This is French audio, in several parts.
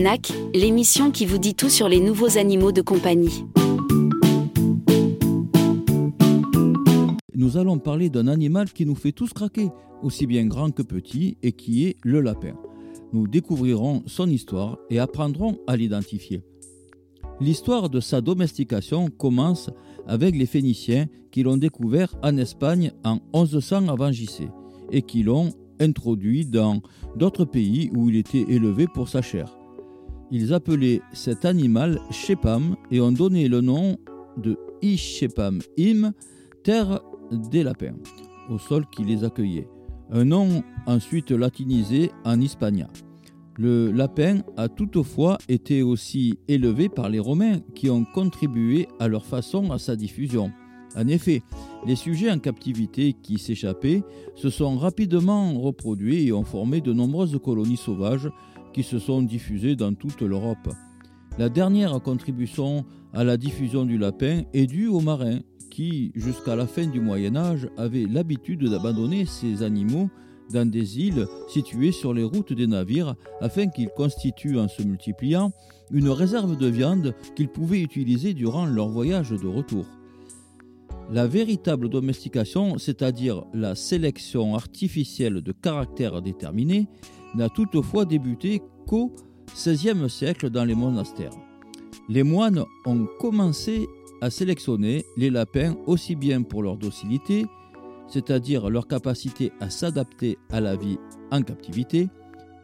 NAC, l'émission qui vous dit tout sur les nouveaux animaux de compagnie. Nous allons parler d'un animal qui nous fait tous craquer, aussi bien grand que petit, et qui est le lapin. Nous découvrirons son histoire et apprendrons à l'identifier. L'histoire de sa domestication commence avec les Phéniciens qui l'ont découvert en Espagne en 1100 avant JC et qui l'ont introduit dans d'autres pays où il était élevé pour sa chair. Ils appelaient cet animal Shepam et ont donné le nom de Ishepam Im, terre des lapins, au sol qui les accueillait. Un nom ensuite latinisé en Hispania. Le lapin a toutefois été aussi élevé par les Romains qui ont contribué à leur façon à sa diffusion. En effet, les sujets en captivité qui s'échappaient se sont rapidement reproduits et ont formé de nombreuses colonies sauvages qui se sont diffusées dans toute l'Europe. La dernière contribution à la diffusion du lapin est due aux marins qui, jusqu'à la fin du Moyen Âge, avaient l'habitude d'abandonner ces animaux dans des îles situées sur les routes des navires afin qu'ils constituent en se multipliant une réserve de viande qu'ils pouvaient utiliser durant leur voyage de retour. La véritable domestication, c'est-à-dire la sélection artificielle de caractères déterminés, n'a toutefois débuté qu'au XVIe siècle dans les monastères. Les moines ont commencé à sélectionner les lapins aussi bien pour leur docilité, c'est-à-dire leur capacité à s'adapter à la vie en captivité,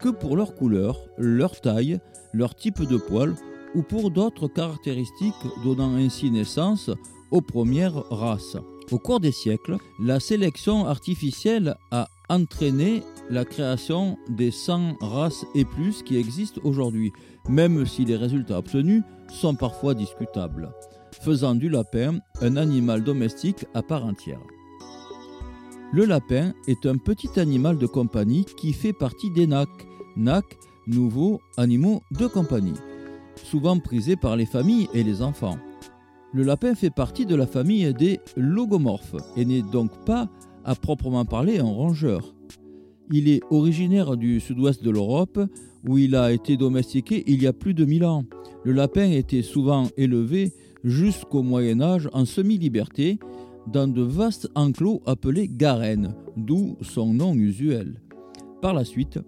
que pour leur couleur, leur taille, leur type de poil ou pour d'autres caractéristiques donnant ainsi naissance aux premières races. Au cours des siècles, la sélection artificielle a entraîné la création des 100 races et plus qui existent aujourd'hui, même si les résultats obtenus sont parfois discutables, faisant du lapin un animal domestique à part entière. Le lapin est un petit animal de compagnie qui fait partie des NAC, NAC, nouveaux animaux de compagnie, souvent prisés par les familles et les enfants. Le lapin fait partie de la famille des logomorphes et n'est donc pas à proprement parler un rongeur. Il est originaire du sud-ouest de l'Europe où il a été domestiqué il y a plus de 1000 ans. Le lapin était souvent élevé jusqu'au Moyen Âge en semi-liberté dans de vastes enclos appelés garennes, d'où son nom usuel. Par la suite,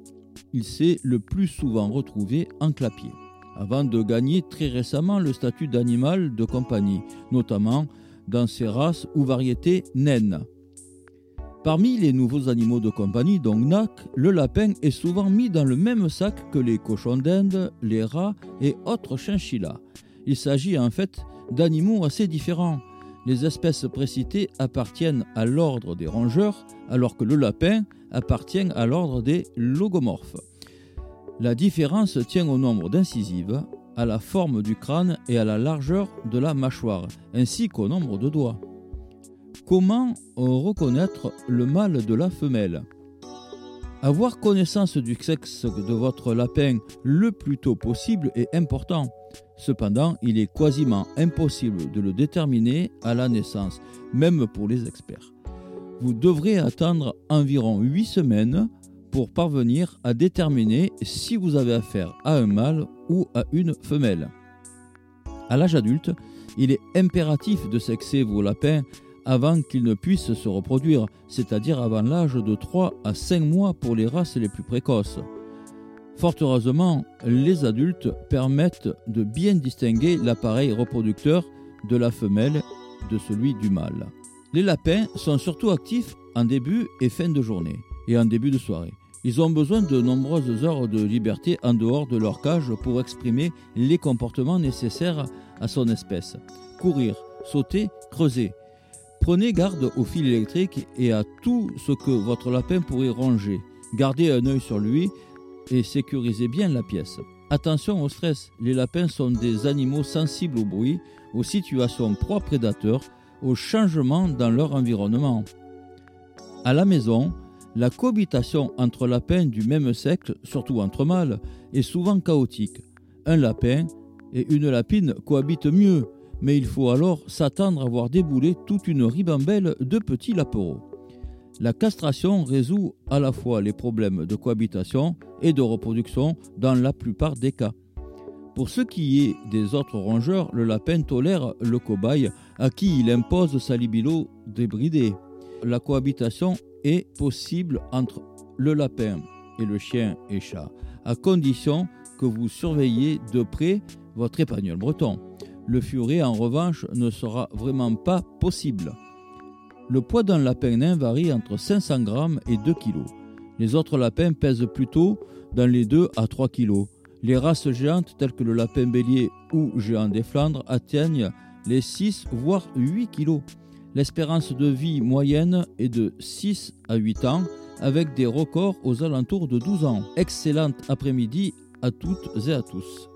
il s'est le plus souvent retrouvé en clapier avant de gagner très récemment le statut d'animal de compagnie, notamment dans ses races ou variétés naines. Parmi les nouveaux animaux de compagnie, donc NAC, le lapin est souvent mis dans le même sac que les cochons d'Inde, les rats et autres chinchillas. Il s'agit en fait d'animaux assez différents. Les espèces précitées appartiennent à l'ordre des rongeurs, alors que le lapin appartient à l'ordre des logomorphes. La différence tient au nombre d'incisives, à la forme du crâne et à la largeur de la mâchoire, ainsi qu'au nombre de doigts. Comment reconnaître le mâle de la femelle? Avoir connaissance du sexe de votre lapin le plus tôt possible est important. Cependant, il est quasiment impossible de le déterminer à la naissance, même pour les experts. Vous devrez attendre environ 8 semaines pour parvenir à déterminer si vous avez affaire à un mâle ou à une femelle. À l'âge adulte, il est impératif de sexer vos lapins avant qu'ils ne puissent se reproduire, c'est-à-dire avant l'âge de 3 à 5 mois pour les races les plus précoces. Fort heureusement, les adultes permettent de bien distinguer l'appareil reproducteur de la femelle de celui du mâle. Les lapins sont surtout actifs en début et fin de journée et en début de soirée. Ils ont besoin de nombreuses heures de liberté en dehors de leur cage pour exprimer les comportements nécessaires à son espèce. Courir, sauter, creuser. Prenez garde au fil électrique et à tout ce que votre lapin pourrait ronger. Gardez un œil sur lui et sécurisez bien la pièce. Attention au stress, les lapins sont des animaux sensibles au bruit, aux situations proies-prédateurs, aux changements dans leur environnement. À la maison, la cohabitation entre lapins du même sexe, surtout entre mâles, est souvent chaotique. Un lapin et une lapine cohabitent mieux, mais il faut alors s'attendre à voir débouler toute une ribambelle de petits lapereaux. La castration résout à la fois les problèmes de cohabitation et de reproduction dans la plupart des cas. Pour ce qui est des autres rongeurs, le lapin tolère le cobaye à qui il impose sa libido débridée. La cohabitation est possible entre le lapin et le chien et chat, à condition que vous surveillez de près votre épagnol breton. Le furet, en revanche, ne sera vraiment pas possible. Le poids d'un lapin nain varie entre 500 grammes et 2 kg. Les autres lapins pèsent plutôt dans les 2 à 3 kg. Les races géantes telles que le lapin bélier ou géant des Flandres atteignent les 6 voire 8 kg. L'espérance de vie moyenne est de 6 à 8 ans avec des records aux alentours de 12 ans. Excellente après-midi à toutes et à tous.